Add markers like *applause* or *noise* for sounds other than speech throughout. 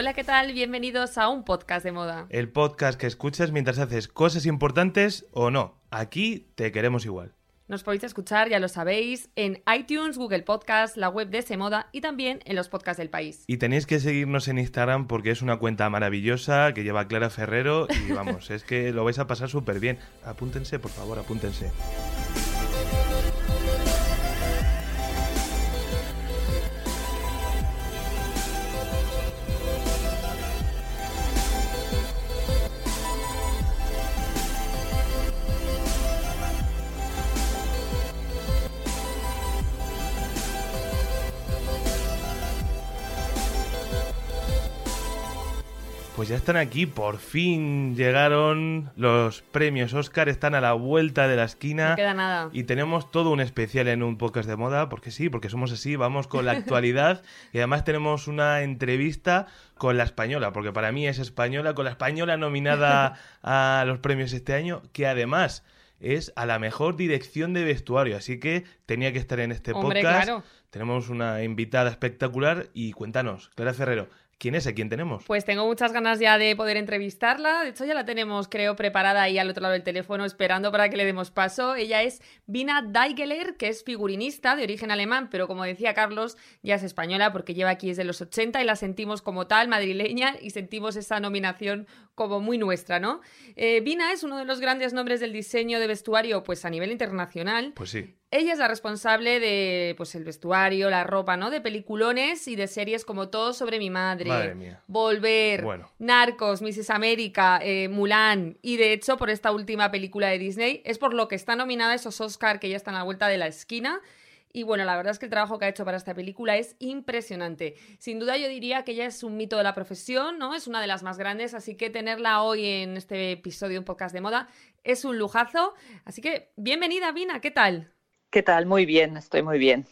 Hola, ¿qué tal? Bienvenidos a un podcast de moda. El podcast que escuchas mientras haces cosas importantes o no. Aquí te queremos igual. Nos podéis escuchar, ya lo sabéis, en iTunes, Google Podcast, la web de Semoda y también en los podcasts del país. Y tenéis que seguirnos en Instagram porque es una cuenta maravillosa que lleva Clara Ferrero y vamos, *laughs* es que lo vais a pasar súper bien. Apúntense, por favor, apúntense. Ya están aquí, por fin llegaron los premios Oscar, están a la vuelta de la esquina. No queda nada. Y tenemos todo un especial en un podcast de moda, porque sí, porque somos así, vamos con la *laughs* actualidad y además tenemos una entrevista con la española, porque para mí es española, con la española nominada *laughs* a los premios este año, que además es a la mejor dirección de vestuario, así que tenía que estar en este Hombre, podcast. claro. Tenemos una invitada espectacular y cuéntanos, Clara Ferrero, ¿quién es? ¿A quién tenemos? Pues tengo muchas ganas ya de poder entrevistarla. De hecho, ya la tenemos, creo, preparada ahí al otro lado del teléfono, esperando para que le demos paso. Ella es Vina Daigeler, que es figurinista de origen alemán, pero como decía Carlos, ya es española porque lleva aquí desde los 80 y la sentimos como tal, madrileña, y sentimos esa nominación como muy nuestra, ¿no? Eh, Vina es uno de los grandes nombres del diseño de vestuario, pues a nivel internacional. Pues sí. Ella es la responsable de pues el vestuario, la ropa, ¿no? De peliculones y de series como Todo sobre mi madre, Madre mía. Volver, Bueno. Narcos, Mrs. América, eh, Mulan y de hecho por esta última película de Disney es por lo que está nominada a esos Oscar que ya están a la vuelta de la esquina. Y bueno, la verdad es que el trabajo que ha hecho para esta película es impresionante. Sin duda yo diría que ella es un mito de la profesión, ¿no? Es una de las más grandes, así que tenerla hoy en este episodio un podcast de moda es un lujazo. Así que bienvenida, Vina, ¿qué tal? ¿Qué tal? Muy bien, estoy muy bien.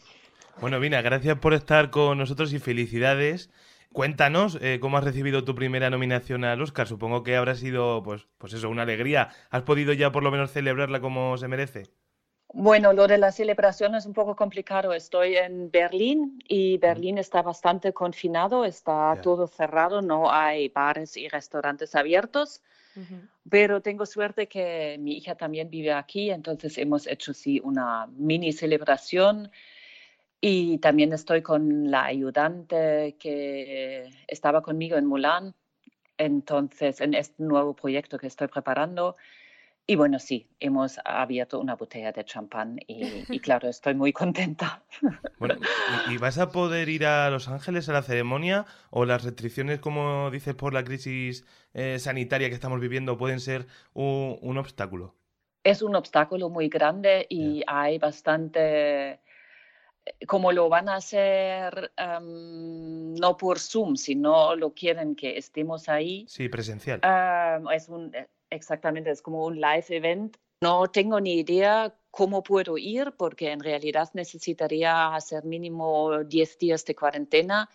Bueno, Vina, gracias por estar con nosotros y felicidades. Cuéntanos eh, cómo has recibido tu primera nominación al Oscar. Supongo que habrá sido, pues, pues eso, una alegría. ¿Has podido ya por lo menos celebrarla como se merece? Bueno, lo de la celebración es un poco complicado. Estoy en Berlín y Berlín está bastante confinado, está todo cerrado, no hay bares y restaurantes abiertos, pero tengo suerte que mi hija también vive aquí, entonces hemos hecho sí una mini celebración y también estoy con la ayudante que estaba conmigo en Mulan, entonces en este nuevo proyecto que estoy preparando. Y bueno, sí, hemos abierto una botella de champán y, y claro, estoy muy contenta. *laughs* Bueno, ¿y, vas a poder ir a Los Ángeles a la ceremonia o las restricciones, como dices, por la crisis eh, sanitaria que estamos viviendo pueden ser un, un obstáculo? Es un obstáculo muy grande y hay bastante, como lo van a hacer em, no por Zoom, sino lo quieren que estemos ahí. Sí, presencial. Em, es un, exactamente, es como un live event. No tengo ni idea cómo puedo ir porque en realidad necesitaría hacer mínimo 10 días de cuarentena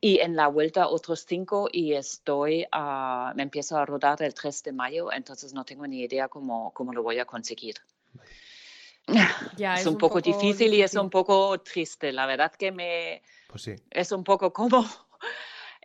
y en la vuelta otros 5 y estoy, a, me empiezo a rodar el 3 de mayo, entonces no tengo ni idea cómo, cómo lo voy a conseguir. *laughs* Ya, es, un, poco, difícil, y es un poco triste. La verdad que me Pues sí. es un poco *laughs* como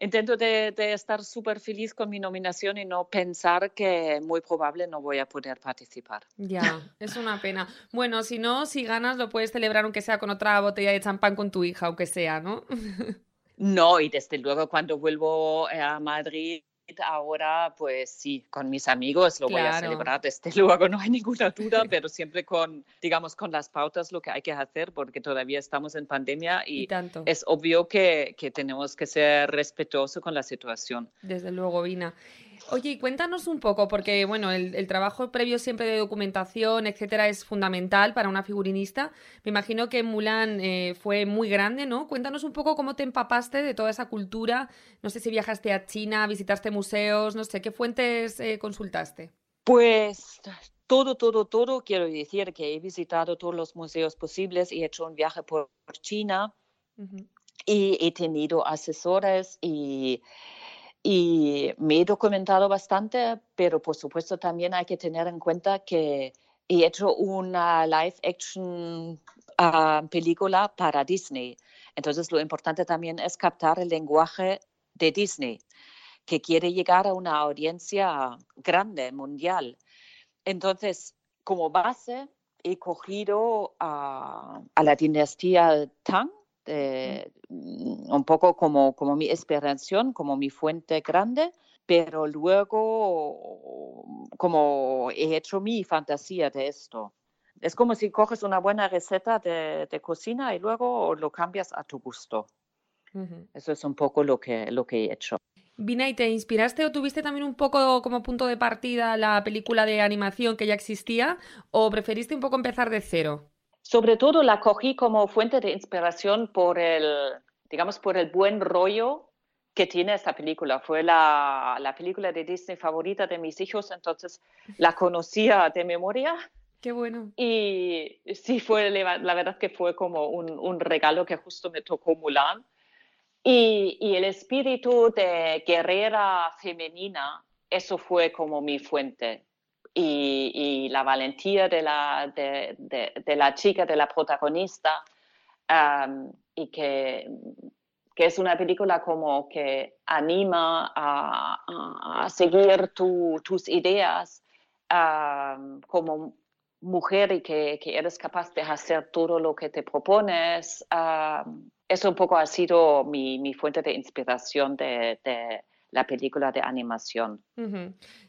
intento de, de estar súper feliz con mi nominación y no pensar que muy probable no voy a poder participar. Ya, es una pena. Bueno, si no, si ganas lo puedes celebrar aunque sea con otra botella de champán con tu hija, aunque sea, ¿no? *laughs* No, y desde luego cuando vuelvo a Madrid ahora, pues sí, con mis amigos lo voy a Claro. celebrar, *laughs* desde luego no hay ninguna duda, pero siempre con, digamos, con las pautas lo que hay que hacer, porque todavía estamos en pandemia Y y tanto. es obvio que, que tenemos que ser respetuosos con la situación. Desde luego, Vina. Oye, y cuéntanos un poco, porque bueno, el, trabajo previo siempre de documentación, etcétera, es fundamental para una figurinista. Me imagino que Mulan eh, fue muy grande, ¿no? Cuéntanos un poco cómo te empapaste de toda esa cultura. No sé si viajaste a China, visitaste museos, no sé, ¿qué fuentes eh, consultaste? Pues todo, todo, todo. Quiero decir que he visitado todos los museos posibles y he hecho un viaje por China y he tenido asesores y y me he documentado bastante, pero por supuesto también hay que tener en cuenta que he hecho una live action ah, película para Disney. Entonces lo importante también es captar el lenguaje de Disney, que quiere llegar a una audiencia grande, mundial. Entonces, como base, he cogido a, a la dinastía Tang, Mm, un poco como, como mi inspiración, como mi fuente grande, pero luego como he hecho mi fantasía de esto. Es como si coges una buena receta de, cocina y luego lo cambias a tu gusto. Eso es un poco lo que, lo que he hecho. Vina, ¿y te inspiraste o tuviste también un poco como punto de partida la película de animación que ya existía o preferiste un poco empezar de cero? Sobre todo la cogí como fuente de inspiración por el, digamos, por el buen rollo que tiene esta película. Fue la, la película de Disney favorita de mis hijos, entonces la conocía de memoria. Qué bueno. Y sí, fue la verdad que fue como un, un regalo que justo me tocó Mulan. Y, y, el espíritu de guerrera femenina, eso fue como mi fuente y, la valentía de la, de, la chica, de la protagonista, y que, que, es una película como que anima a, a seguir tus ideas como mujer y que, que, eres capaz de hacer todo lo que te propones. eso un poco ha sido mi, mi fuente de inspiración de, la película de animación.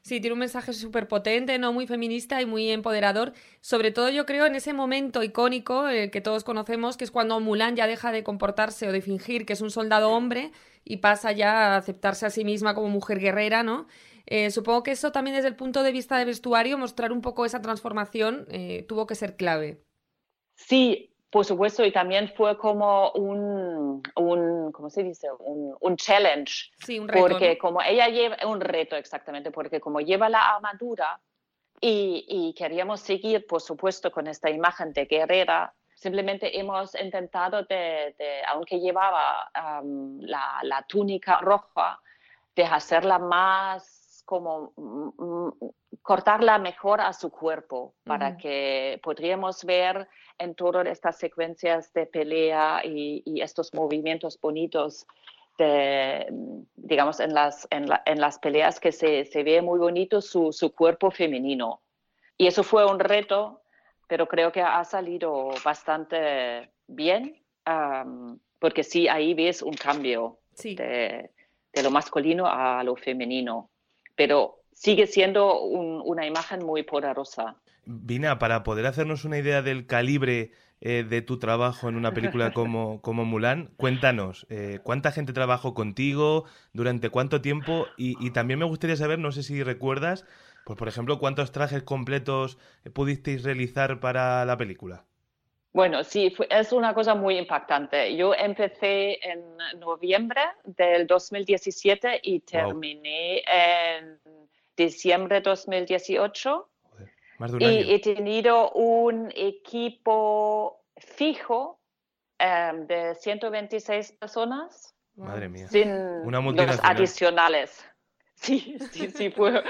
Sí, tiene un mensaje súper potente, ¿no? Muy feminista y muy empoderador. Sobre todo yo creo en ese momento icónico eh, que todos conocemos, que es cuando Mulan ya deja de comportarse o de fingir que es un soldado hombre y pasa ya a aceptarse a sí misma como mujer guerrera, ¿no? Eh, supongo que eso también desde el punto de vista de vestuario, mostrar un poco esa transformación eh, tuvo que ser clave. Sí, por supuesto, y también fue como un, un ¿cómo se dice? Un, un challenge. Sí, un reto. Porque como ella lleva, un reto exactamente, porque como lleva la armadura y, y, queríamos seguir, por supuesto, con esta imagen de guerrera, simplemente hemos intentado, de, de aunque llevaba la, la túnica roja, de hacerla más como mm, mm, cortarla mejor a su cuerpo para que podríamos ver en todas estas secuencias de pelea y, estos movimientos bonitos de, digamos, en las, en, las peleas que se, se ve muy bonito su, su, cuerpo femenino. Y eso fue un reto, pero creo que ha salido bastante bien, porque sí, ahí ves un cambio de, de, lo masculino a lo femenino. Pero sigue siendo una imagen muy poderosa. Vina, para poder hacernos una idea del calibre eh, de tu trabajo en una película como, *laughs* como Mulan, cuéntanos, eh, ¿cuánta gente trabajó contigo? ¿Durante cuánto tiempo? Y, también me gustaría saber, no sé si recuerdas, pues por ejemplo, ¿cuántos trajes completos pudisteis realizar para la película? Bueno, sí, es una cosa muy impactante. Yo empecé en noviembre del 2017 y terminé en diciembre de 2018 y he tenido un equipo fijo em, de 126 personas. Madre mía. Sin Una los adicionales. *laughs* *laughs* Sí, sí, sí. Fue.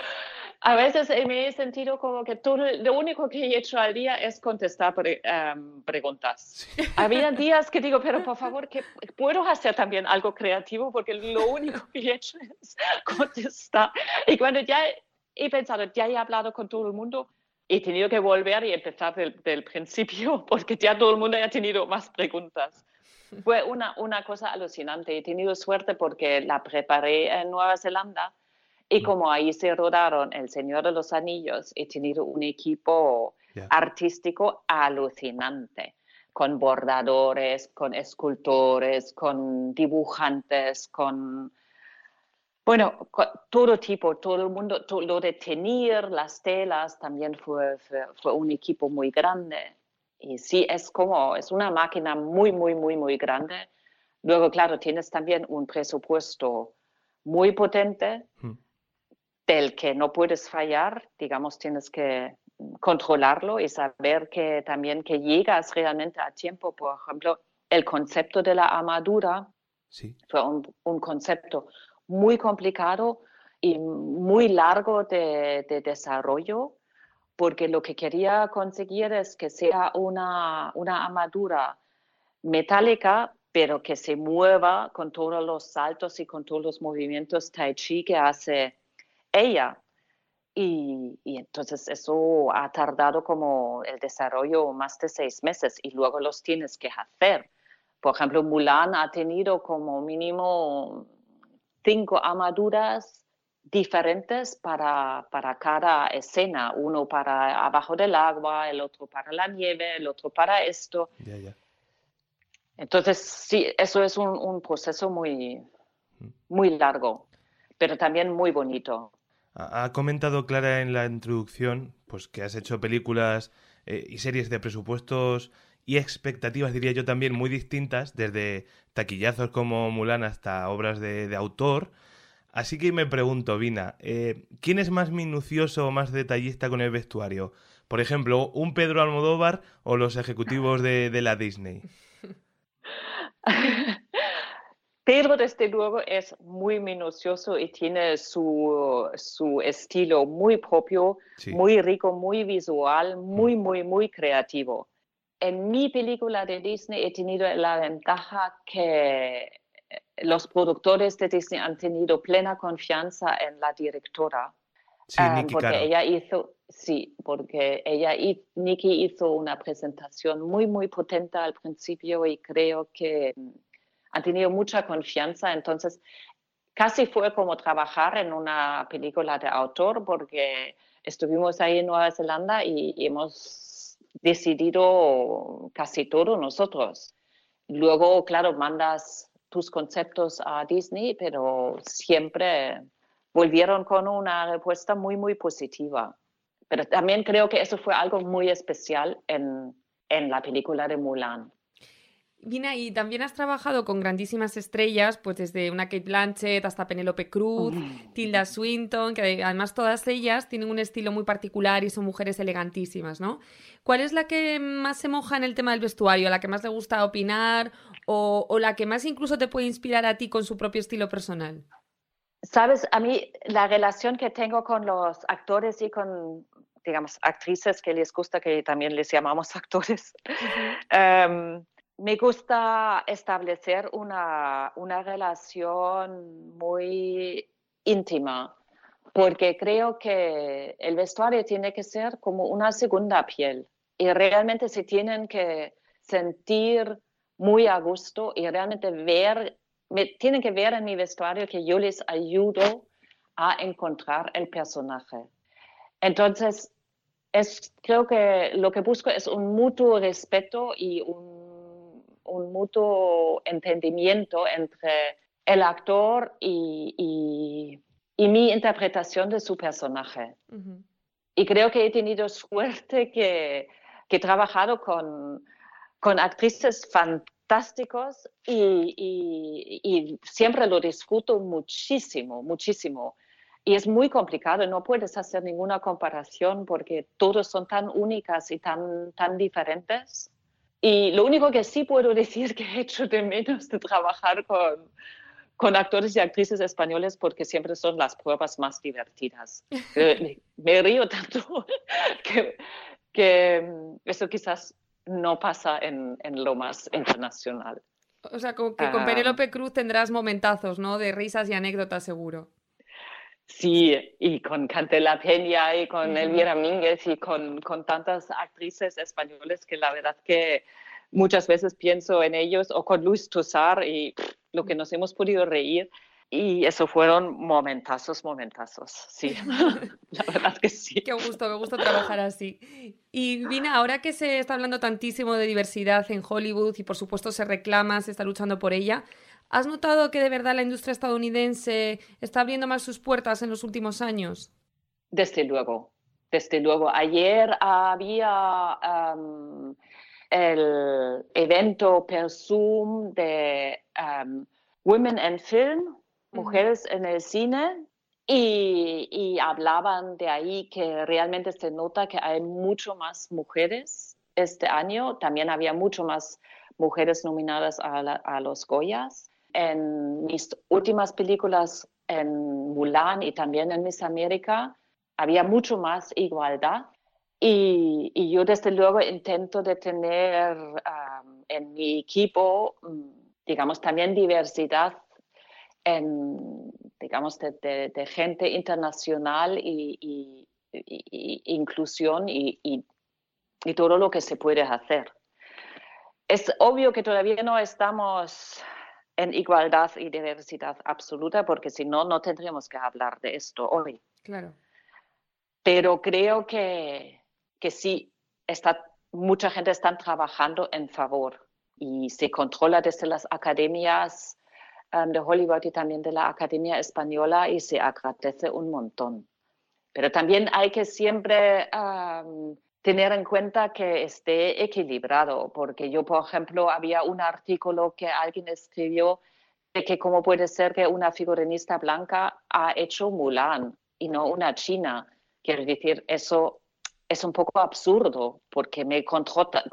A veces me he sentido como que todo, lo único que he hecho al día es contestar em, preguntas. *laughs* Había días que digo, pero por favor, que puedo hacer también algo creativo porque lo único que he hecho es contestar. Y cuando ya he pensado, ya he hablado con todo el mundo, he tenido que volver y empezar del, principio *laughs* porque ya todo el mundo ha tenido más preguntas. Fue una, una cosa alucinante. He tenido suerte porque la preparé en Nueva Zelanda y mm. como ahí se rodaron El Señor de los Anillos, he tenido un equipo artístico alucinante con bordadores, con escultores, con dibujantes, con Bueno, todo tipo, todo el mundo, todo lo de tener las telas también fue, fue, un equipo muy grande. Y sí, es como, es una máquina muy, muy, muy, muy grande. Luego, claro, tienes también un presupuesto muy potente hmm. del que no puedes fallar, digamos, tienes que controlarlo y saber que también que llegas realmente a tiempo. Por ejemplo, el concepto de la armadura sí. fue un, concepto muy complicado y muy largo de, desarrollo, porque lo que quería conseguir es que sea una, una armadura metálica, pero que se mueva con todos los saltos y con todos los movimientos tai chi que hace ella. Y, entonces eso ha tardado como el desarrollo más de seis meses y luego los tienes que hacer. Por ejemplo, Mulan ha tenido como mínimo cinco armaduras diferentes para, para cada escena. Uno para abajo del agua, el otro para la nieve, el otro para esto. Entonces, sí, eso es un, un proceso muy, mm. muy largo, pero también muy bonito. Ha comentado Clara en la introducción pues que has hecho películas eh, y series de presupuestos y expectativas, diría yo también, muy distintas, desde taquillazos como Mulan hasta obras de, autor. Así que me pregunto, Vina, eh, ¿quién es más minucioso o más detallista con el vestuario? Por ejemplo, ¿un Pedro Almodóvar o los ejecutivos de, de la Disney? *laughs* Pedro, desde luego, es muy minucioso y tiene su, su estilo muy propio, muy rico, muy visual, muy, muy, muy creativo. En mi película de Disney he tenido la ventaja que eh, los productores de Disney han tenido plena confianza en la directora. Sí, um, porque ella hizo, sí, porque ella, y Nikki hizo una presentación muy, muy potente al principio y creo que han tenido mucha confianza, entonces casi fue como trabajar en una película de autor porque estuvimos ahí en Nueva Zelanda y, hemos decidido casi todo nosotros. Luego, claro, mandas tus conceptos a Disney, pero siempre volvieron con una respuesta muy, muy positiva. Pero también creo que eso fue algo muy especial en, en la película de Mulan. Vina, y también has trabajado con grandísimas estrellas, pues desde una Kate Blanchett hasta Penélope Cruz, Tilda Swinton, que además todas ellas tienen un estilo muy particular y son mujeres elegantísimas, ¿no? ¿Cuál es la que más se moja en el tema del vestuario, la que más le gusta opinar o, o la que más incluso te puede inspirar a ti con su propio estilo personal? Sabes, a mí la relación que tengo con los actores y con, digamos, actrices que les gusta, que también les llamamos *laughs* actores, me gusta establecer una, relación muy íntima, porque creo que el vestuario tiene que ser como una segunda piel y realmente se tienen que sentir muy a gusto y realmente ver, tienen que ver en mi vestuario que yo les ayudo a encontrar el personaje. Entonces, es, creo que lo que busco es un mutuo respeto y un un mutuo entendimiento entre el actor y, mi interpretación de su personaje. Y creo que he tenido suerte que, he trabajado con, con actrices fantásticos y, y, siempre lo disfruto muchísimo, muchísimo. Y es muy complicado, no puedes hacer ninguna comparación porque todos son tan únicas y tan, tan diferentes. Y lo único que sí puedo decir que he hecho de menos de trabajar con, con actores y actrices españoles porque siempre son las pruebas más divertidas. *laughs* Eh, me, río tanto *laughs* que, que, mm, eso quizás no pasa en, en lo más internacional. O sea, que con ah. Penélope Cruz tendrás momentazos, ¿no? De risas y anécdotas seguro. Sí, y con Cantela Peña y con Elvira Mínguez y con, con, tantas actrices españoles que la verdad que muchas veces pienso en ellos o con Luis Tosar y lo que nos hemos podido reír. Y eso fueron momentazos, momentazos, sí, *laughs* la verdad que sí. Qué gusto, qué gusto trabajar así. Y Vina, ahora que se está hablando tantísimo de diversidad en Hollywood y por supuesto se reclama, se está luchando por ella, ¿Has notado que de verdad la industria estadounidense está abriendo más sus puertas en los últimos años? Desde luego, desde luego. Ayer había el evento per Zoom de Women in Film, mujeres en el cine, y, hablaban de ahí que realmente se nota que hay mucho más mujeres este año. También había mucho más mujeres nominadas a, los Goyas. En mis últimas películas, en Mulan y también en Miss América, había mucho más igualdad. Y, yo desde luego intento de tener en mi equipo, mm, digamos, también diversidad en, digamos, de, gente internacional y, inclusión y, todo lo que se puede hacer. Es obvio que todavía no estamos en igualdad y diversidad absoluta, porque si no, no tendríamos que hablar de esto hoy. Claro. Pero creo que, que sí, está, mucha gente está trabajando en favor y se controla desde las academias um, de Hollywood y también de la Academia Española y se agradece un montón. Pero también hay que siempre um, tener en cuenta que esté equilibrado, porque yo, por ejemplo, había un artículo que alguien escribió de que cómo puede ser que una figurinista blanca ha hecho Mulan y no una china. Quiero decir, eso es un poco absurdo porque me,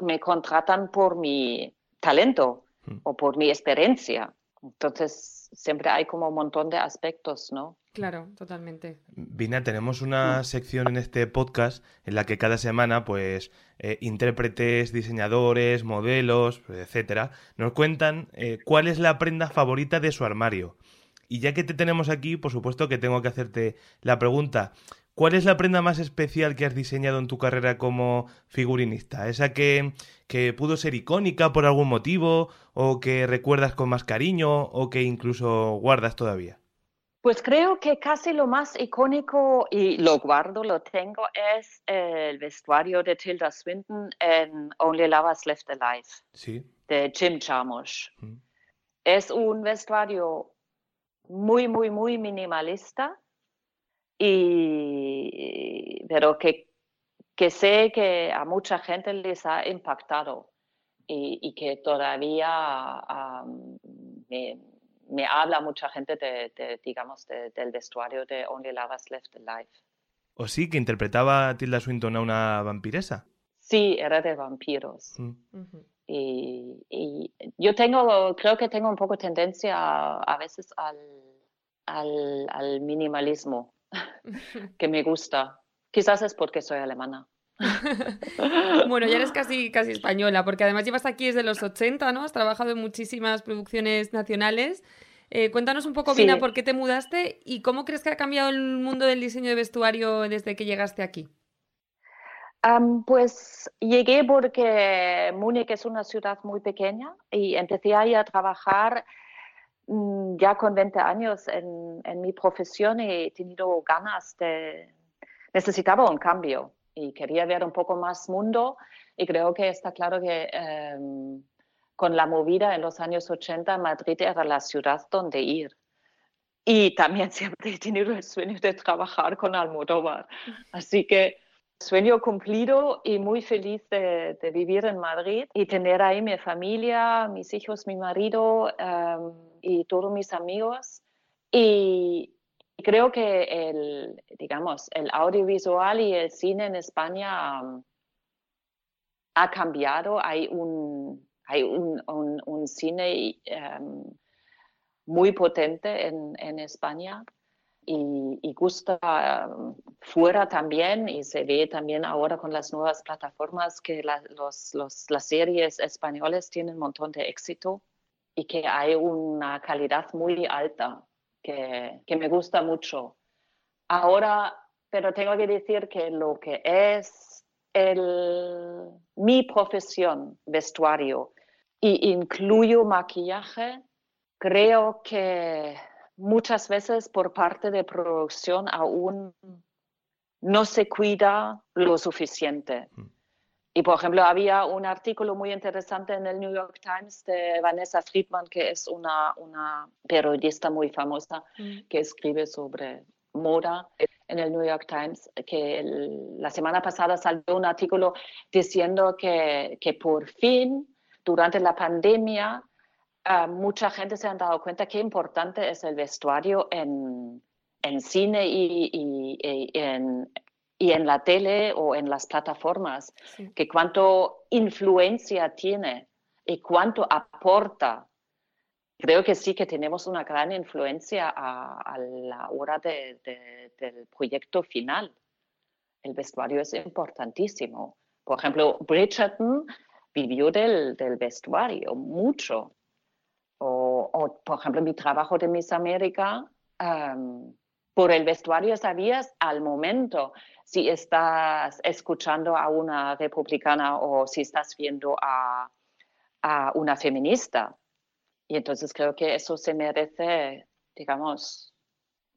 me contratan por mi talento hmm. o por mi experiencia. Entonces, siempre hay como un montón de aspectos, ¿no? Claro, totalmente. Vina, tenemos una hmm. sección en este podcast en la que cada semana, pues, eh, intérpretes, diseñadores, modelos, etcétera, nos cuentan eh, cuál es la prenda favorita de su armario. Y ya que te tenemos aquí, por supuesto que tengo que hacerte la pregunta. ¿Cuál es la prenda más especial que has diseñado en tu carrera como figurinista? ¿Esa que, que, pudo ser icónica por algún motivo o que recuerdas con más cariño o que incluso guardas todavía? Pues creo que casi lo más icónico, y lo guardo, lo tengo, es el vestuario de Tilda Swinton en Only Lovers Left Alive, sí. de Jim Jarmusch. Mm. Es un vestuario muy, muy, muy minimalista, y, pero que, que sé que a mucha gente les ha impactado y, que todavía me, me, habla mucha gente de, digamos, del vestuario de Only Lovers Left Alive. ¿O sí que interpretaba Tilda Swinton a una vampiresa? Sí, era de vampiros. Mm. y, y, yo tengo, creo que tengo un poco tendencia a, a veces al, al, al minimalismo. *laughs* que me gusta. Quizás es porque soy alemana. *laughs* bueno, ya eres *laughs* casi, casi española, porque además llevas aquí desde los 80, ¿no? Has trabajado en muchísimas producciones nacionales. Eh, cuéntanos un poco, Vina, por qué te mudaste y cómo crees que ha cambiado el mundo del diseño de vestuario desde que llegaste aquí. pues llegué porque Múnich es una ciudad muy pequeña y empecé ahí a trabajar Mm, ya con 20 años en, en, mi profesión he tenido ganas de, necesitaba un cambio y quería ver un poco más mundo y creo que está claro que em, con la movida en los años 80 Madrid era la ciudad donde ir. Y también *laughs* siempre he tenido el sueño de trabajar con Almodóvar. Así que sueño cumplido y muy feliz de, vivir en Madrid y tener ahí mi familia, mis hijos, mi marido em, y todos mis amigos. Y creo que el, digamos, el audiovisual y el cine en España em, ha cambiado. Hay un, hay un, cine em, muy potente en, en España y, gusta um, fuera también y se ve también ahora con las nuevas plataformas que los, las series españolas tienen un montón de éxito y que hay una calidad muy alta que, me gusta mucho. Ahora, pero tengo que decir que lo que es el, mi profesión, vestuario, y incluyo maquillaje, creo que muchas veces por parte de producción aún no se cuida lo suficiente. Y, por ejemplo, había un artículo muy interesante en el New York Times de Vanessa Friedman, que es una, una periodista muy famosa mm. que escribe sobre moda en el New York Times, que la semana pasada salió un artículo diciendo que, que por fin, durante la pandemia, uh, mucha gente se han dado cuenta qué importante es el vestuario en, en cine y, y, y en, y en la tele o en las plataformas, que cuánto influencia tiene y cuánto aporta. Creo que sí que tenemos una gran influencia a, la hora del proyecto final. El vestuario es importantísimo. Por ejemplo, Bridgerton vivió del, vestuario mucho. O, por ejemplo, mi trabajo de Miss América, por el vestuario sabías al momento si estás escuchando a una republicana o si estás viendo a, una feminista. Y entonces creo que eso se merece, digamos,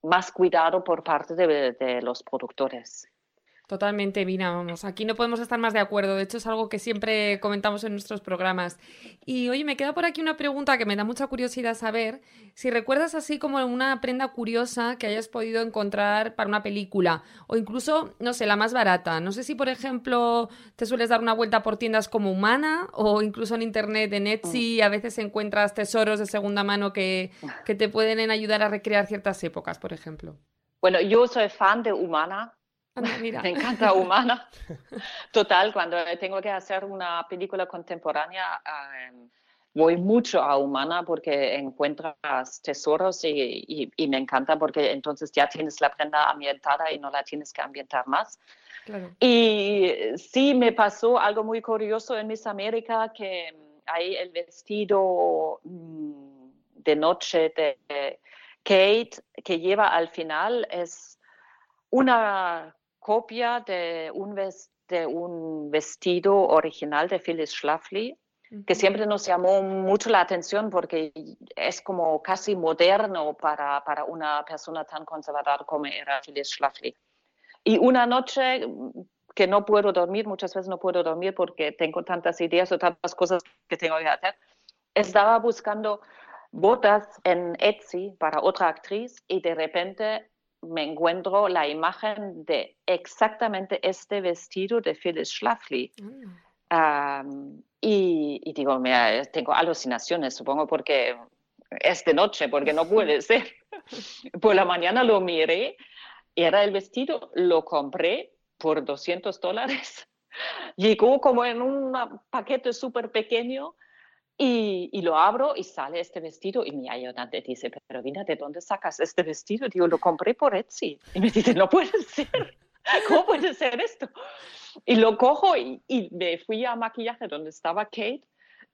más cuidado por parte de los productores. Totalmente, Vina, vamos. Aquí no podemos estar más de acuerdo. De hecho, es algo que siempre comentamos en nuestros programas. Y oye, me queda por aquí una pregunta que me da mucha curiosidad saber. Si recuerdas así como una prenda curiosa que hayas podido encontrar para una película, o incluso, no sé, la más barata. No sé si, por ejemplo, te sueles dar una vuelta por tiendas como Humana, o incluso en internet, en Etsy, a veces encuentras tesoros de segunda mano que, que te pueden ayudar a recrear ciertas épocas, por ejemplo. Bueno, yo soy fan de Humana *laughs* Me encanta Humana. Total, cuando tengo que hacer una película contemporánea, em, voy mucho a Humana porque encuentras tesoros y, me encanta porque entonces ya tienes la prenda ambientada y no la tienes que ambientar más. Y sí, me pasó algo muy curioso en Miss América que hay el vestido mm, de noche de Kate que lleva al final es una copia de un, de un vestido original de Phyllis Schlafly, que siempre nos llamó mucho la atención porque es como casi moderno para, para una persona tan conservadora como era Phyllis Schlafly. Y una noche que no puedo dormir, muchas veces no puedo dormir porque tengo tantas ideas o tantas cosas que tengo que hacer, estaba buscando botas en Etsy para otra actriz y de repente me encuentro la imagen de exactamente este vestido de Phyllis Schlafly. Mm. y, digo, mira, tengo alucinaciones, supongo, porque es de noche, porque no puede *laughs* ser. Por la mañana lo miré, era el vestido, lo compré por 200 dólares. *laughs* Llegó como en un paquete súper pequeño y, lo abro y sale este vestido y mi ayudante dice, pero Vina, ¿de dónde sacas este vestido? Digo, lo compré por Etsy. Y me dice, no puede ser. ¿Cómo puede ser esto? Y lo cojo y, me fui a maquillaje donde estaba Kate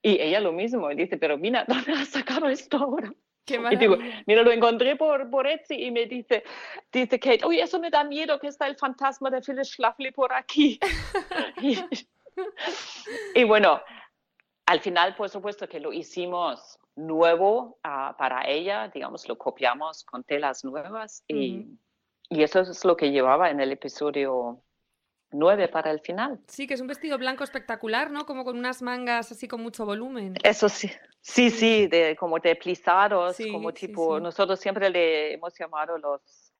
y ella lo mismo. Y dice, pero Vina, ¿dónde has sacado esto ahora? y digo, mira, lo encontré por, por Etsy y me dice, dice Kate, oye, eso me da miedo que está el fantasma de Phyllis Schlafly por aquí. *laughs* *laughs* y, y bueno, al final, por supuesto que lo hicimos nuevo ah, para ella, digamos, lo copiamos con telas nuevas y, y, eso es lo que llevaba en el episodio 9 para el final. Sí, que es un vestido blanco espectacular, ¿no? Como con unas mangas así con mucho volumen. Eso sí, sí, sí, de, como de plisados, como tipo, nosotros siempre le hemos llamado los,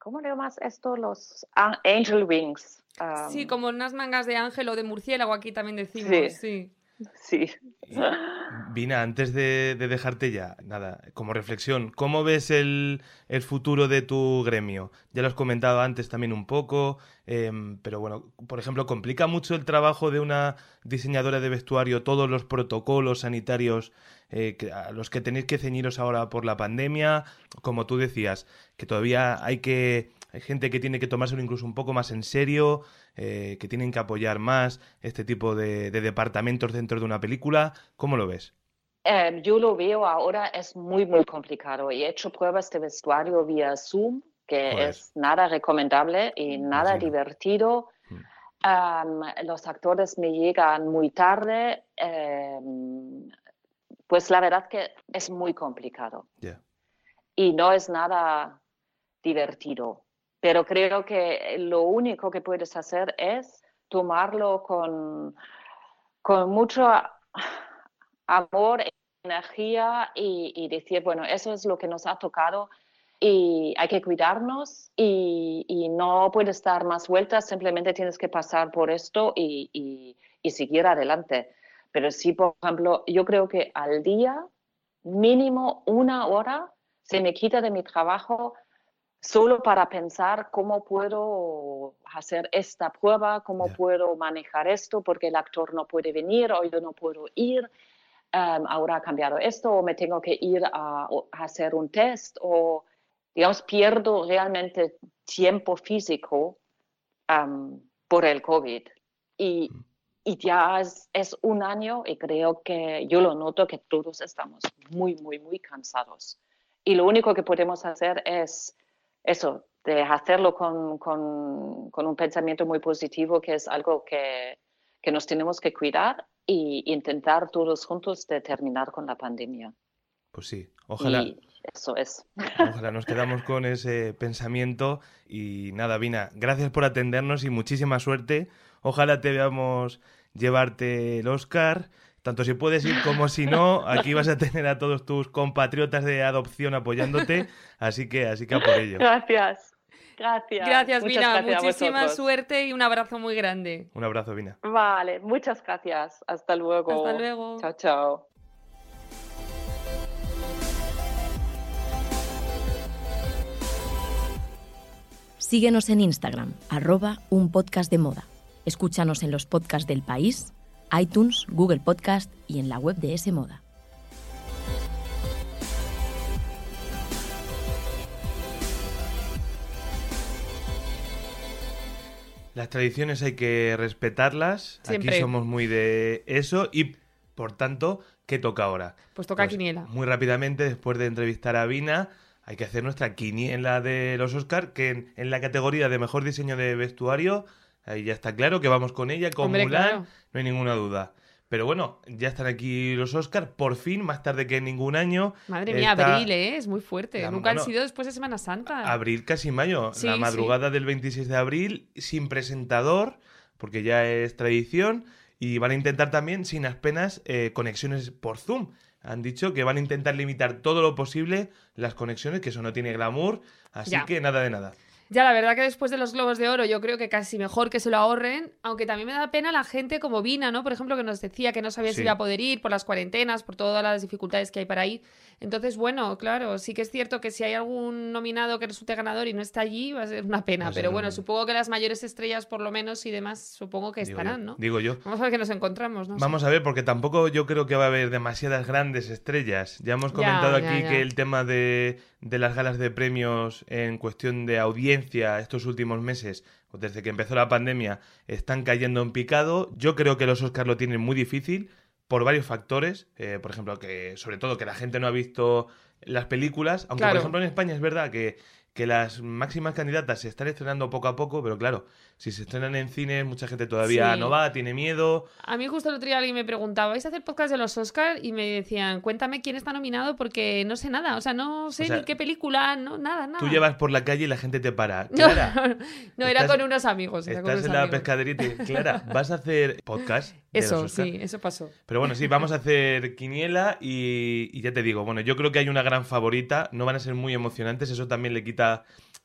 ¿cómo le llamas esto? Los angel wings. sí, como unas mangas de ángel o de murciélago, aquí también decimos, sí. Sí. Vina, antes de, dejarte ya, nada, como reflexión, ¿cómo ves el, futuro de tu gremio? Ya lo has comentado antes también un poco, em, pero bueno, por ejemplo, ¿complica mucho el trabajo de una diseñadora de vestuario todos los protocolos sanitarios eh, a los que tenéis que ceñiros ahora por la pandemia? Como tú decías, que todavía hay que hay gente que tiene que tomárselo incluso un poco más en serio, eh, que tienen que apoyar más este tipo de, departamentos dentro de una película. ¿Cómo lo ves? Em, yo lo veo ahora, es muy, muy complicado. He hecho pruebas de vestuario vía Zoom, que es nada recomendable y nada divertido. Mm. los actores me llegan muy tarde. Em, pues la verdad que es muy complicado. Y no es nada divertido pero creo que lo único que puedes hacer es tomarlo con, con mucho amor, energía y, decir, bueno, eso es lo que nos ha tocado y hay que cuidarnos y, y no puedes dar más vueltas, simplemente tienes que pasar por esto y, y seguir adelante. Pero sí, por ejemplo, yo creo que al día mínimo una hora se me quita de mi trabajo solo para pensar cómo puedo hacer esta prueba, cómo puedo manejar esto, porque el actor no puede venir o yo no puedo ir. Um, ahora ha cambiado esto o me tengo que ir a, hacer un test o, digamos, pierdo realmente tiempo físico um, por el COVID. Y, mm. y ya es, es, un año y creo que yo lo noto que todos estamos muy, muy, muy cansados. Y lo único que podemos hacer es eso, de hacerlo con, con, con un pensamiento muy positivo, que es algo que, que nos tenemos que cuidar e intentar todos juntos de terminar con la pandemia. Pues sí, ojalá. Y eso es. *laughs* Ojalá nos quedamos con ese pensamiento y nada, Vina, gracias por atendernos y muchísima suerte. Ojalá te veamos llevarte el Oscar tanto si puedes ir como si no, aquí vas a tener a todos tus compatriotas de adopción apoyándote, así que, así que a por ello. Gracias. Gracias. Gracias, Vina. Muchísima suerte y un abrazo muy grande. Un abrazo, Vina. Vale, muchas gracias. Hasta luego. Hasta luego. Chao, chao. Síguenos en Instagram, arroba un podcast de moda. Escúchanos en los podcasts del país iTunes, Google Podcast y en la web de S Moda. Las tradiciones hay que respetarlas. Aquí somos muy de eso y, por tanto, ¿qué toca ahora? Pues toca pues, quiniela. Muy rápidamente, después de entrevistar a Vina, hay que hacer nuestra quiniela de los Oscar, que en la categoría de mejor diseño de vestuario Ahí ya está claro que vamos con ella, con Mulan, no hay ninguna duda. Pero bueno, ya están aquí los Oscars, por fin, más tarde que en ningún año. Madre mía, abril, ¿eh? Es muy fuerte. Nunca han sido después de Semana Santa. Abril, casi mayo. la madrugada del 26 de abril, sin presentador, porque ya es tradición. Y van a intentar también, sin apenas, eh, conexiones por Zoom. Han dicho que van a intentar limitar todo lo posible las conexiones, que eso no tiene glamour. Así que nada de nada. Ya, la verdad que después de los Globos de Oro yo creo que casi mejor que se lo ahorren, aunque también me da pena la gente como Vina, ¿no? Por ejemplo, que nos decía que no sabía si iba a poder ir por las cuarentenas, por todas las dificultades que hay para ir. Entonces, bueno, claro, sí que es cierto que si hay algún nominado que resulte ganador y no está allí, va a ser una pena. Pero bueno, supongo que las mayores estrellas, por lo menos, y demás, supongo que estarán, ¿no? Digo yo. Vamos a ver qué nos encontramos, ¿no? Vamos a ver, porque tampoco yo creo que va a haber demasiadas grandes estrellas. Ya hemos comentado aquí que el tema de, de las galas de premios en cuestión de audiencia estos últimos meses, desde que empezó la pandemia, están cayendo en picado. Yo creo que los Oscars lo tienen muy difícil por varios factores. Eh, por ejemplo, que sobre todo que la gente no ha visto las películas, aunque por ejemplo en España es verdad que que las máximas candidatas se están estrenando poco a poco, pero claro, si se estrenan en cine, mucha gente todavía no va, tiene miedo. A mí justo el otro día alguien me preguntaba, ¿vais a hacer podcast de los Oscars? Y me decían, cuéntame quién está nominado porque no sé nada, o sea, no sé ni qué película, no, nada, nada. Tú llevas por la calle y la gente te para. Clara, *laughs* no, era con unos amigos. estás en la pescadería y Clara, *laughs* ¿vas a hacer podcast? eso, sí, eso pasó. Pero bueno, sí, vamos a hacer quiniela y, y ya te digo, bueno, yo creo que hay una gran favorita, no van a ser muy emocionantes, eso también le quita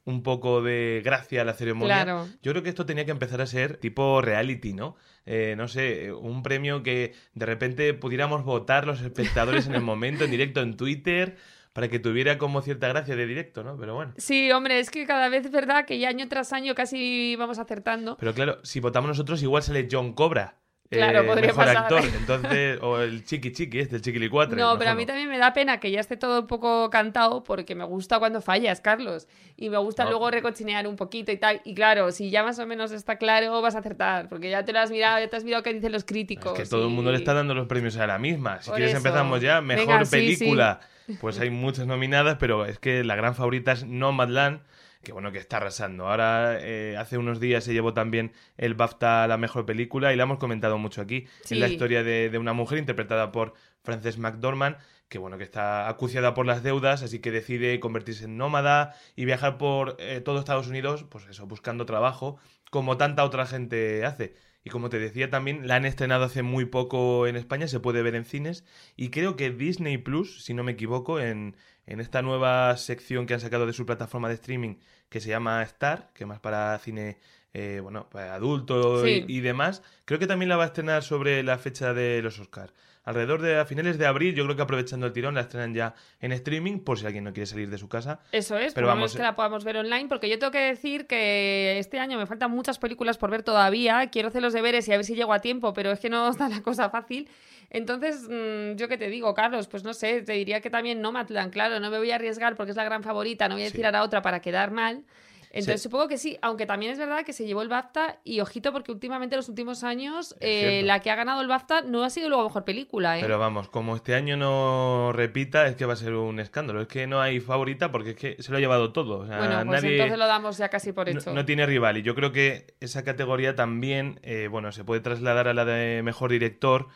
un poco de gracia a la ceremonia. Yo creo que esto tenía que empezar a ser tipo reality, ¿no? Eh, no sé, un premio que de repente pudiéramos votar los espectadores en el momento, en directo en Twitter para que tuviera como cierta gracia de directo, ¿no? Pero bueno. Sí, hombre, es que cada vez es verdad que ya año tras año casi vamos acertando. Pero claro, si votamos nosotros igual sale John Cobra. Claro, eh, podría mejor pasar. actor, entonces, o el chiqui chiqui, este, el chiquili 4. No, pero a mí también me da pena que ya esté todo un poco cantado porque me gusta cuando fallas, Carlos. Y me gusta luego recochinear un poquito y tal. Y claro, si ya más o menos está claro, vas a acertar, porque ya te lo has mirado, ya te has mirado qué dicen los críticos. Es que todo el mundo le está dando los premios a la misma. Si quieres empezamos ya, mejor película. Pues hay muchas nominadas, pero es que la gran favorita es Nomadland que bueno, que está arrasando. Ahora, eh, hace unos días se llevó también el BAFTA a la mejor película y la hemos comentado mucho aquí. en la historia de, una mujer interpretada por Frances McDormand que bueno, que está acuciada por las deudas, así que decide convertirse en nómada y viajar por eh, todo Estados Unidos, pues eso, buscando trabajo, como tanta otra gente hace. Y como te decía también, la han estrenado hace muy poco en España, se puede ver en cines. Y creo que Disney Plus, si no me equivoco, en, en esta nueva sección que han sacado de su plataforma de streaming que se llama Star, que más para cine eh, bueno, para adultos y, y, demás, creo que también la va a estrenar sobre la fecha de los Oscars alrededor de a finales de abril, yo creo que aprovechando el tirón, la estrenan ya en streaming, por si alguien no quiere salir de su casa. Eso es, pero vamos que la podamos ver online, porque yo tengo que decir que este año me faltan muchas películas por ver todavía, quiero hacer los deberes y a ver si llego a tiempo, pero es que no está la cosa fácil. Entonces, mm, yo qué te digo, Carlos, pues no sé, te diría que también Nomadland, claro, no me voy a arriesgar porque es la gran favorita, no voy a decir a la otra para quedar mal. Entonces supongo que sí, aunque también es verdad que se llevó el BAFTA y ojito porque últimamente en los últimos años eh, la que ha ganado el BAFTA no ha sido luego mejor película. ¿eh? Pero vamos, como este año no repita es que va a ser un escándalo. Es que no hay favorita porque es que se lo ha llevado todo. bueno, pues entonces lo damos ya casi por hecho. No, tiene rival y yo creo que esa categoría también, eh, bueno, se puede trasladar a la de mejor director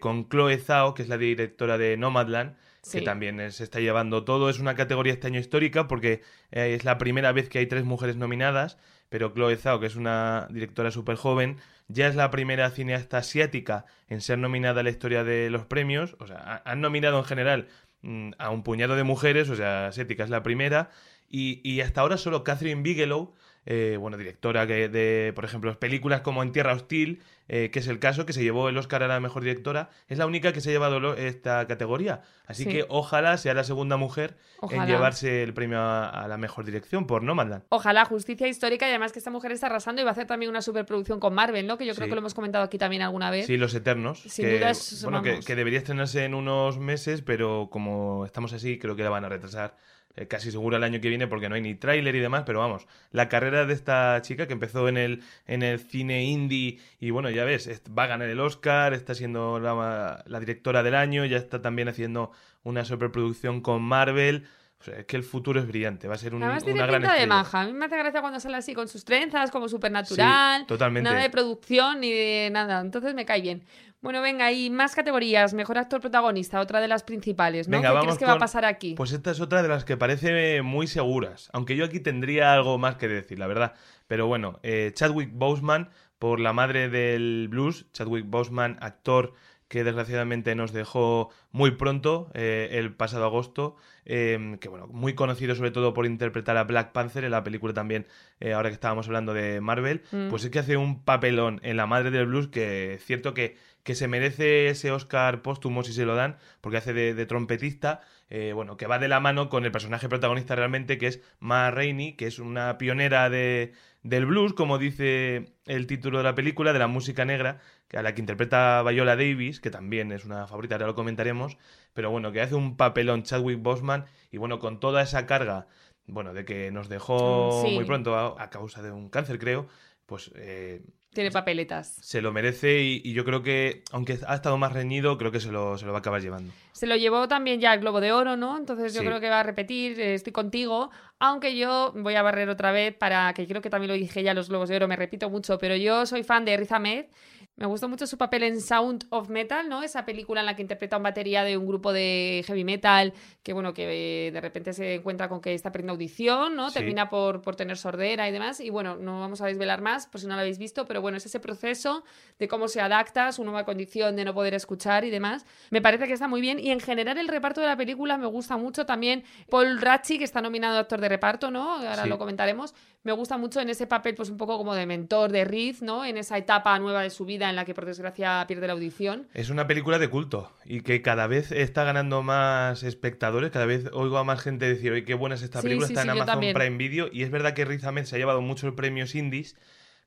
con Chloe Zhao, que es la directora de Nomadland que también se está llevando todo. Es una categoría este año histórica porque eh, es la primera vez que hay tres mujeres nominadas, pero Chloe Zhao, que es una directora súper joven, ya es la primera cineasta asiática en ser nominada a la historia de los premios. O sea, han nominado en general mm, a un puñado de mujeres, o sea, asiática es la primera. Y, y hasta ahora solo Catherine Bigelow eh, bueno, directora que de, por ejemplo, películas como En Tierra Hostil, eh, que es el caso, que se llevó el Oscar a la mejor directora, es la única que se ha llevado esta categoría. Así que ojalá sea la segunda mujer en llevarse el premio a, la mejor dirección por Nomadland. Ojalá, justicia histórica y además que esta mujer está arrasando y va a hacer también una superproducción con Marvel, ¿no? Que yo creo que lo hemos comentado aquí también alguna vez. Sí, Los Eternos. Sin que, duda bueno, que debería estrenarse en unos meses, pero como estamos así, creo que la van a retrasar eh, casi seguro el año que viene porque no hay ni tráiler y demás, pero vamos, la carrera de esta chica que empezó en el, en el cine indie y bueno, ya ves, va a ganar el Oscar, está siendo la, directora del año, ya está también haciendo una superproducción con Marvel. O sea, es que el futuro es brillante, va a ser un, Además, tiene una pinta de maja. A mí me hace gracia cuando sale así con sus trenzas, como supernatural. totalmente. Nada de producción ni de nada. Entonces me cae bien. Bueno, venga, y más categorías. Mejor actor protagonista, otra de las principales, ¿no? ¿Qué crees que va a pasar aquí? Pues esta es otra de las que parece muy seguras. Aunque yo aquí tendría algo más que decir, la verdad. Pero bueno, eh, Chadwick Boseman por la madre del blues. Chadwick Boseman, actor que desgraciadamente nos dejó muy pronto, eh, el pasado agosto, em, que bueno, muy conocido sobre todo por interpretar a Black Panther en la película también, eh, ahora que estábamos hablando de Marvel, mm. pues es que hace un papelón en la madre del blues que es cierto que que se merece ese Oscar póstumo si se lo dan, porque hace de, trompetista, eh, bueno, que va de la mano con el personaje protagonista realmente, que es Ma Rainey, que es una pionera de, del blues, como dice el título de la película, de la música negra, a la que interpreta Viola Davis, que también es una favorita, ahora lo comentaremos, pero bueno, que hace un papelón Chadwick Boseman, y bueno, con toda esa carga, bueno, de que nos dejó muy pronto a, causa de un cáncer, creo, pues eh, tiene papeletas. Se lo merece y, yo creo que, aunque ha estado más reñido, creo que se lo, se lo va a acabar llevando. Se lo llevó también ya el Globo de Oro, ¿no? Entonces yo creo que va a repetir, eh, estoy contigo, aunque yo voy a barrer otra vez para, que creo que también lo dije ya los Globos de Oro, me repito mucho, pero yo soy fan de Riz Ahmed me gustó mucho su papel en Sound of Metal, ¿no? Esa película en la que interpreta un batería de un grupo de heavy metal que, bueno, que eh, de repente se encuentra con que está perdiendo audición, ¿no? Termina por, por tener sordera y demás. Y bueno, no vamos a desvelar más por si no lo habéis visto, pero bueno, es ese proceso de cómo se adapta a su nueva condición de no poder escuchar y demás. Me parece que está muy bien. Y en general el reparto de la película me gusta mucho también. Paul Ratchi, que está nominado a actor de reparto, ¿no? Ahora lo comentaremos. Me gusta mucho en ese papel, pues un poco como de mentor de Riz, ¿no? En esa etapa nueva de su vida en la que por desgracia pierde la audición. Es una película de culto y que cada vez está ganando más espectadores, cada vez oigo a más gente decir, oye, qué buena es esta película, está en Amazon Prime Video y es verdad que Riz Ahmed se ha llevado muchos premios indies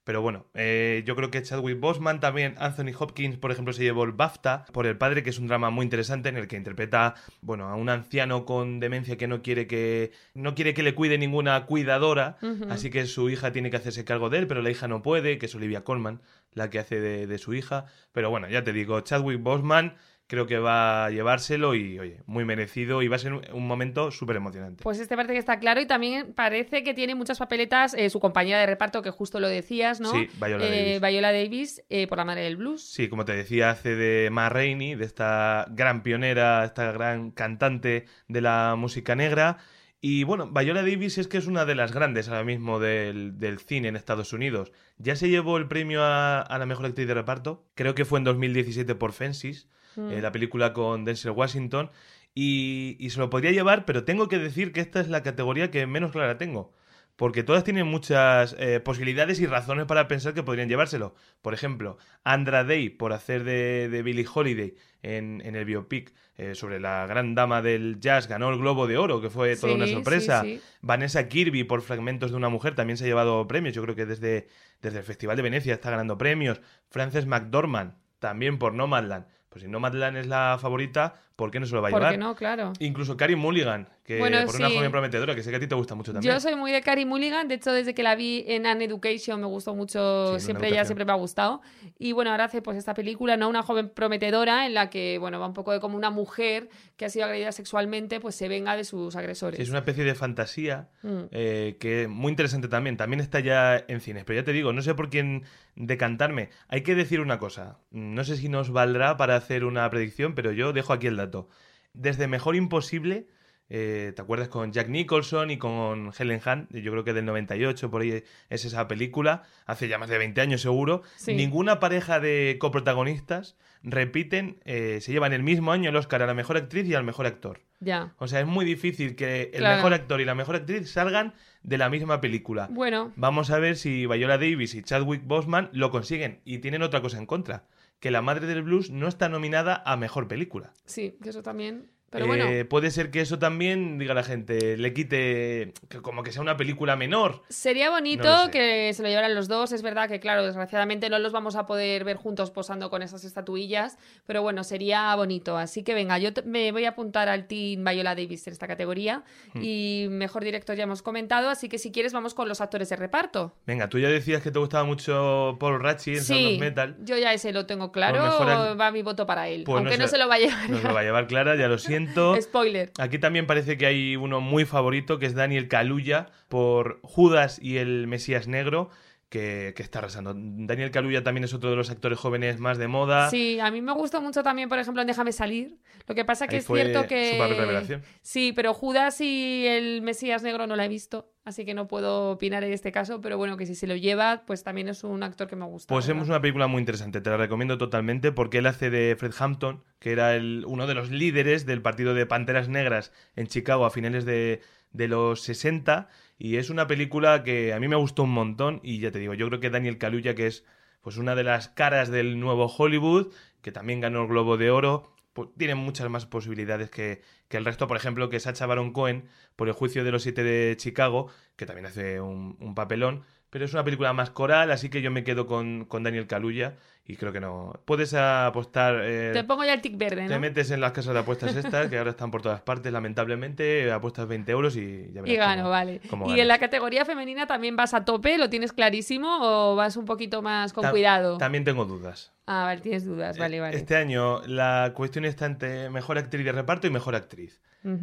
pero bueno, eh, yo creo que Chadwick Boseman también, Anthony Hopkins, por ejemplo, se llevó el BAFTA por El Padre, que es un drama muy interesante en el que interpreta, bueno, a un anciano con demencia que no quiere que no quiere que le cuide ninguna cuidadora, así que su hija tiene que hacerse cargo de él, pero la hija no puede, que es Olivia Colman la que hace de, su hija. Pero bueno, ya te digo, Chadwick Boseman creo que va a llevárselo y, oye, muy merecido y va a ser un, momento súper emocionante. Pues este parece que está claro y también parece que tiene muchas papeletas eh, su compañera de reparto, que justo lo decías, ¿no? Sí, Viola eh, Davis. Viola Davis, eh, por la madre del blues. Sí, como te decía, hace de Ma Rainey, de esta gran pionera, esta gran cantante de la música negra. Y bueno, Viola Davis es que es una de las grandes ahora mismo del, del cine en Estados Unidos. Ya se llevó el premio a, a, la mejor actriz de reparto, creo que fue en 2017 por Fences, mm. eh, la película con Denzel Washington, y, y se lo podría llevar, pero tengo que decir que esta es la categoría que menos clara tengo porque todas tienen muchas eh, posibilidades y razones para pensar que podrían llevárselo. Por ejemplo, Andra Day por hacer de, de Billie Holiday en, en, el biopic eh, sobre la gran dama del jazz ganó el Globo de Oro, que fue toda sí, una sorpresa. Sí, sí. Vanessa Kirby por Fragmentos de una mujer también se ha llevado premios. Yo creo que desde, desde el Festival de Venecia está ganando premios. Frances McDormand también por Nomadland. Pues si Nomadland es la favorita, ¿por qué no se lo va a ¿Por llevar? qué no? Claro. Incluso Carrie Mulligan, que Bueno, por una joven prometedora, que sé que a ti te gusta mucho también. Yo soy muy de Carrie Mulligan, de hecho desde que la vi en An Education me gustó mucho, Sí, siempre ella siempre me ha gustado. Y bueno, ahora hace pues esta película, ¿no? Una joven prometedora en la que, bueno, va un poco de como una mujer que ha sido agredida sexualmente, pues se venga de sus agresores. Sí, es una especie de fantasía Mm. eh, que muy interesante también. También está ya en cines. Pero ya te digo, no sé por quién decantarme. Hay que decir una cosa. No sé si nos valdrá para hacer una predicción, pero yo dejo aquí el dato. Desde Mejor Imposible, eh, ¿te acuerdas con Jack Nicholson y con Helen Hunt? Yo creo que del 98, por ahí es esa película. Hace ya más de 20 años seguro. Sí. Ninguna pareja de coprotagonistas repiten, eh, se llevan el mismo año el Oscar a la mejor actriz y al mejor actor. Ya. O sea, es muy difícil que el Claro. mejor actor y la mejor actriz salgan de la misma película. Bueno, Vamos a ver si Viola Davis y Chadwick Boseman lo consiguen. Y tienen otra cosa en contra, que La Madre del Blues no está nominada a Mejor Película. sí, que eso también. Pero Eh, bueno, Puede ser que eso también, diga la gente, le quite, que como que sea una película menor. sería bonito no que se lo llevaran los dos. Es verdad que, claro, desgraciadamente no los vamos a poder ver juntos posando con esas estatuillas, pero bueno, sería bonito. Así que venga, yo me voy a apuntar al Team Viola Davis en esta categoría Hmm. y mejor director ya hemos comentado, así que si quieres vamos con los actores de reparto. Venga, tú ya decías que te gustaba mucho Paul Ratchie en Sound Sí, of Metal. yo ya ese lo tengo claro, mejor ac- va mi voto para él, Pues aunque no no se, se- lo va a llevar. Nos lo va a *laughs* llevar Clara, ya lo siento. Spoiler. Aquí también parece que hay uno muy favorito, que es Daniel Kaluuya, por Judas y el Mesías Negro, que, que está arrasando. Daniel Kaluuya también es otro de los actores jóvenes más de moda. Sí, a mí me gustó mucho también, por ejemplo, en Déjame salir. Lo que pasa que Ahí es fue cierto que... su papel revelación. Sí, pero Judas y el Mesías Negro no la he visto, así que no puedo opinar en este caso, pero bueno, que si se lo lleva, pues también es un actor que me gusta. Pues la es verdad. una película muy interesante, te la recomiendo totalmente porque él hace de Fred Hampton, que era el, uno de los líderes del partido de Panteras Negras en Chicago a finales de, de los 60 y es una película que a mí me gustó un montón y ya te digo, yo creo que Daniel Kaluuya, que es pues una de las caras del nuevo Hollywood, que también ganó el Globo de Oro, pues, tiene muchas más posibilidades que, que el resto, por ejemplo, que Sacha Baron Cohen por el juicio de los siete de Chicago, que también hace un, un papelón, pero es una película más coral, así que yo me quedo con, con Daniel Kaluuya y creo que no. Puedes apostar. eh, Te pongo ya el tic verde, te metes en las casas de apuestas estas, que ahora están por todas partes, lamentablemente, apuestas 20 euros y ya verás Y gano, cómo- vale. cómo ¿Y ganas. en la categoría femenina también vas a tope? ¿Lo tienes clarísimo o vas un poquito más con Ta- cuidado? También tengo dudas. Ah, vale, tienes dudas, vale, vale. Este año la cuestión está entre mejor actriz de reparto y mejor actriz.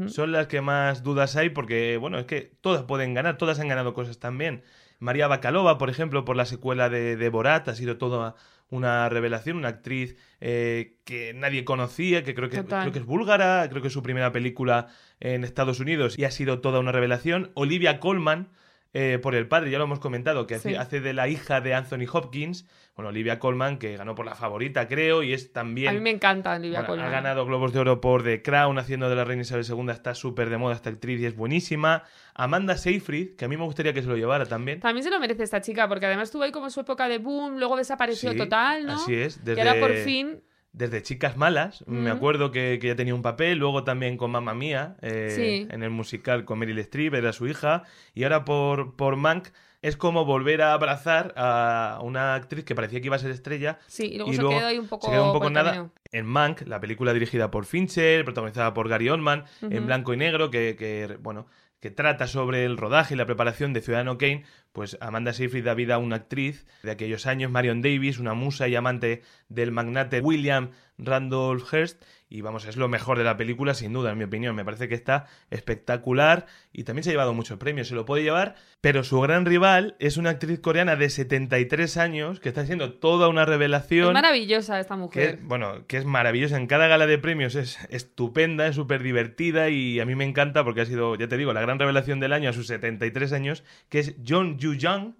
Son las que más dudas hay porque, bueno, es que todas pueden ganar, todas han ganado cosas también. María Bakalova, por ejemplo, por la secuela de, de Borat, ha sido toda una revelación, una actriz eh, que nadie conocía, que creo que, Total. creo que es búlgara, creo que es su primera película en Estados Unidos y ha sido toda una revelación. Olivia Colman, eh, por el padre, ya lo hemos comentado, que hace, Sí. hace de la hija de Anthony Hopkins. Bueno, Olivia Colman, que ganó por la favorita, creo, y es también... A mí me encanta Olivia Bueno, Colman. ha ganado Globos de Oro por The Crown, haciendo de la reina Isabel II, está súper de moda esta actriz y es buenísima. Amanda Seyfried, que a mí me gustaría que se lo llevara también. También se lo merece esta chica, porque además tuvo ahí como su época de boom, luego desapareció Sí, total, ¿no? Así es, Y ahora desde, por fin, desde Chicas Malas, me Ujú. acuerdo que, que ya tenía un papel, luego también con Mamma Mía, eh, Sí. en el musical con Meryl Streep, era su hija, y ahora por, por Mank es como volver a abrazar a una actriz que parecía que iba a ser estrella, sí, y luego y se luego quedó ahí un poco, se quedó un poco nada. En Mank, la película dirigida por Fincher, protagonizada por Gary Oldman, en blanco y negro, que, que, bueno, que trata sobre el rodaje y la preparación de Ciudadano Kane, pues Amanda Seyfried da vida a una actriz de aquellos años, Marion Davis, una musa y amante del magnate William Randolph Hearst y vamos, es lo mejor de la película sin duda, en mi opinión. Me parece que está espectacular y también se ha llevado muchos premios, se lo puede llevar, pero su gran rival es una actriz coreana de 73 años que está siendo toda una revelación. Es maravillosa esta mujer. bueno, que es maravillosa. En cada gala de premios es estupenda, es súper divertida y a mí me encanta porque ha sido, ya te digo, la gran revelación del año a sus 73 años, que es John Yu Young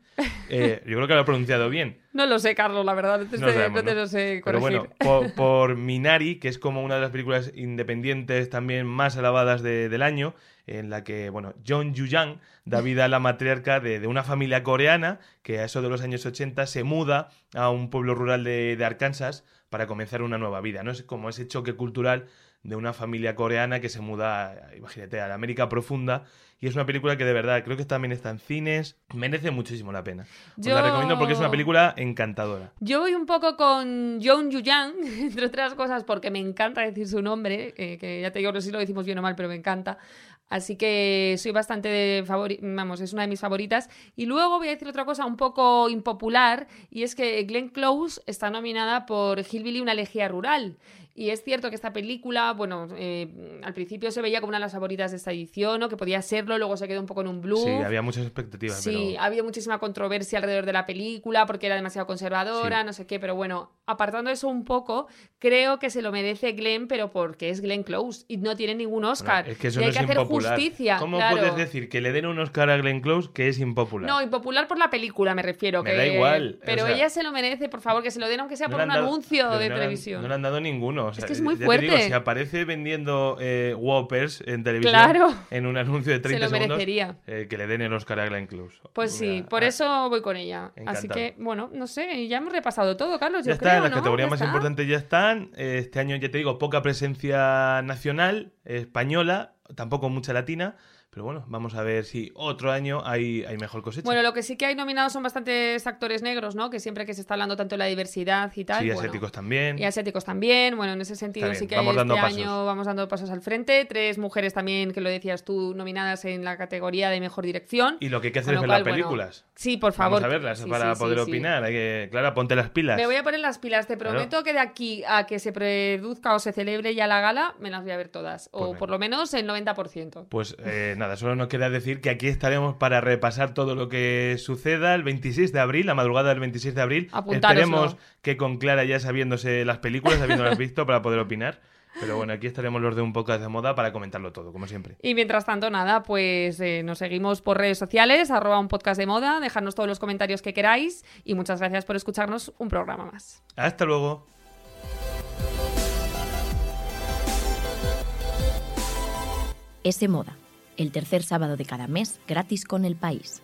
eh, yo creo que lo ha pronunciado bien. No lo sé, Carlos, la verdad. No, te, lo sé corregir. Pero bueno, por, Minari, que es como una de las películas independientes también más alabadas del año, en la que, bueno, John Yang da vida a la matriarca de, una familia coreana que a eso de los años 80 se muda a un pueblo rural de, de Arkansas para comenzar una nueva vida. ¿no? Es como ese choque cultural de una familia coreana que se muda, imagínate, a la América profunda. Y es una película que de verdad creo que también está en cines. Merece muchísimo la pena. Yo... la recomiendo porque es una película encantadora. Yo voy un poco con Jung Yang, *laughs* entre otras cosas, porque me encanta decir su nombre, eh, que ya te digo, no sé si lo decimos bien o mal, pero me encanta. Así que soy bastante de vamos, es una de mis favoritas. Y luego voy a decir otra cosa un poco impopular, y es que Glenn Close está nominada por Hillbilly, una elegía rural. Y es cierto que esta película, bueno, eh, al principio se veía como una de las favoritas de esta edición, ¿no? Que podía serlo, luego se quedó un poco en un blue. Sí, había muchas expectativas. Sí, había muchísima controversia alrededor de la película porque era demasiado conservadora, no sé qué, pero bueno, apartando eso un poco, creo que se lo merece Glenn, pero porque es Glenn Close y no tiene ningún Oscar. es que eso y hay que hacer justicia. ¿Cómo puedes decir que le den un Oscar a Glenn Close que es impopular? No, impopular por la película, me refiero. Me da igual. Pero ella se lo merece, por favor, que se lo den aunque sea por un anuncio de televisión. no le han dado ninguno. Es que es muy fuerte si aparece vendiendo eh, Whoppers en televisión en un anuncio de 30 segundos, eh, que le den el Oscar a Glenn Close. Pues sí, por eso voy con ella. Así que, bueno, no sé, ya hemos repasado todo, Carlos. Ya está, las categorías más importantes ya están. Este año, ya te digo, poca presencia nacional, española, tampoco mucha latina. Pero bueno, vamos a ver si otro año hay, hay mejor cosecha. Bueno, lo que sí que hay nominados son bastantes actores negros, ¿no? Que siempre que se está hablando tanto de la diversidad y tal. Sí, asiáticos también. Y asiáticos también. Bueno, en ese sentido sí que vamos hay este año vamos dando pasos al frente. Tres mujeres también, que lo decías tú, nominadas en la categoría de mejor dirección. Y lo que hay que hacer es ver las películas. sí, por favor. Vamos a verlas para poder opinar. Hay que, Clara, ponte las pilas. Me voy a poner las pilas. Te prometo que de aquí a que se produzca o se celebre ya la gala, me las voy a ver todas. o pues por lo menos el 90%. Pues eh, nada, solo nos queda decir que aquí estaremos para repasar todo lo que suceda el 26 de abril, la madrugada del 26 de abril. Esperemos que con Clara ya sabiéndose las películas, habiéndolas visto, para poder opinar. Pero bueno, aquí estaremos los de un poco de moda para comentarlo todo, como siempre. Y mientras tanto, nada, pues eh, nos seguimos por redes sociales, arroba un podcast de moda, dejadnos todos los comentarios que queráis y muchas gracias por escucharnos un programa más. Hasta luego. Ese moda el tercer sábado de cada mes gratis con el país.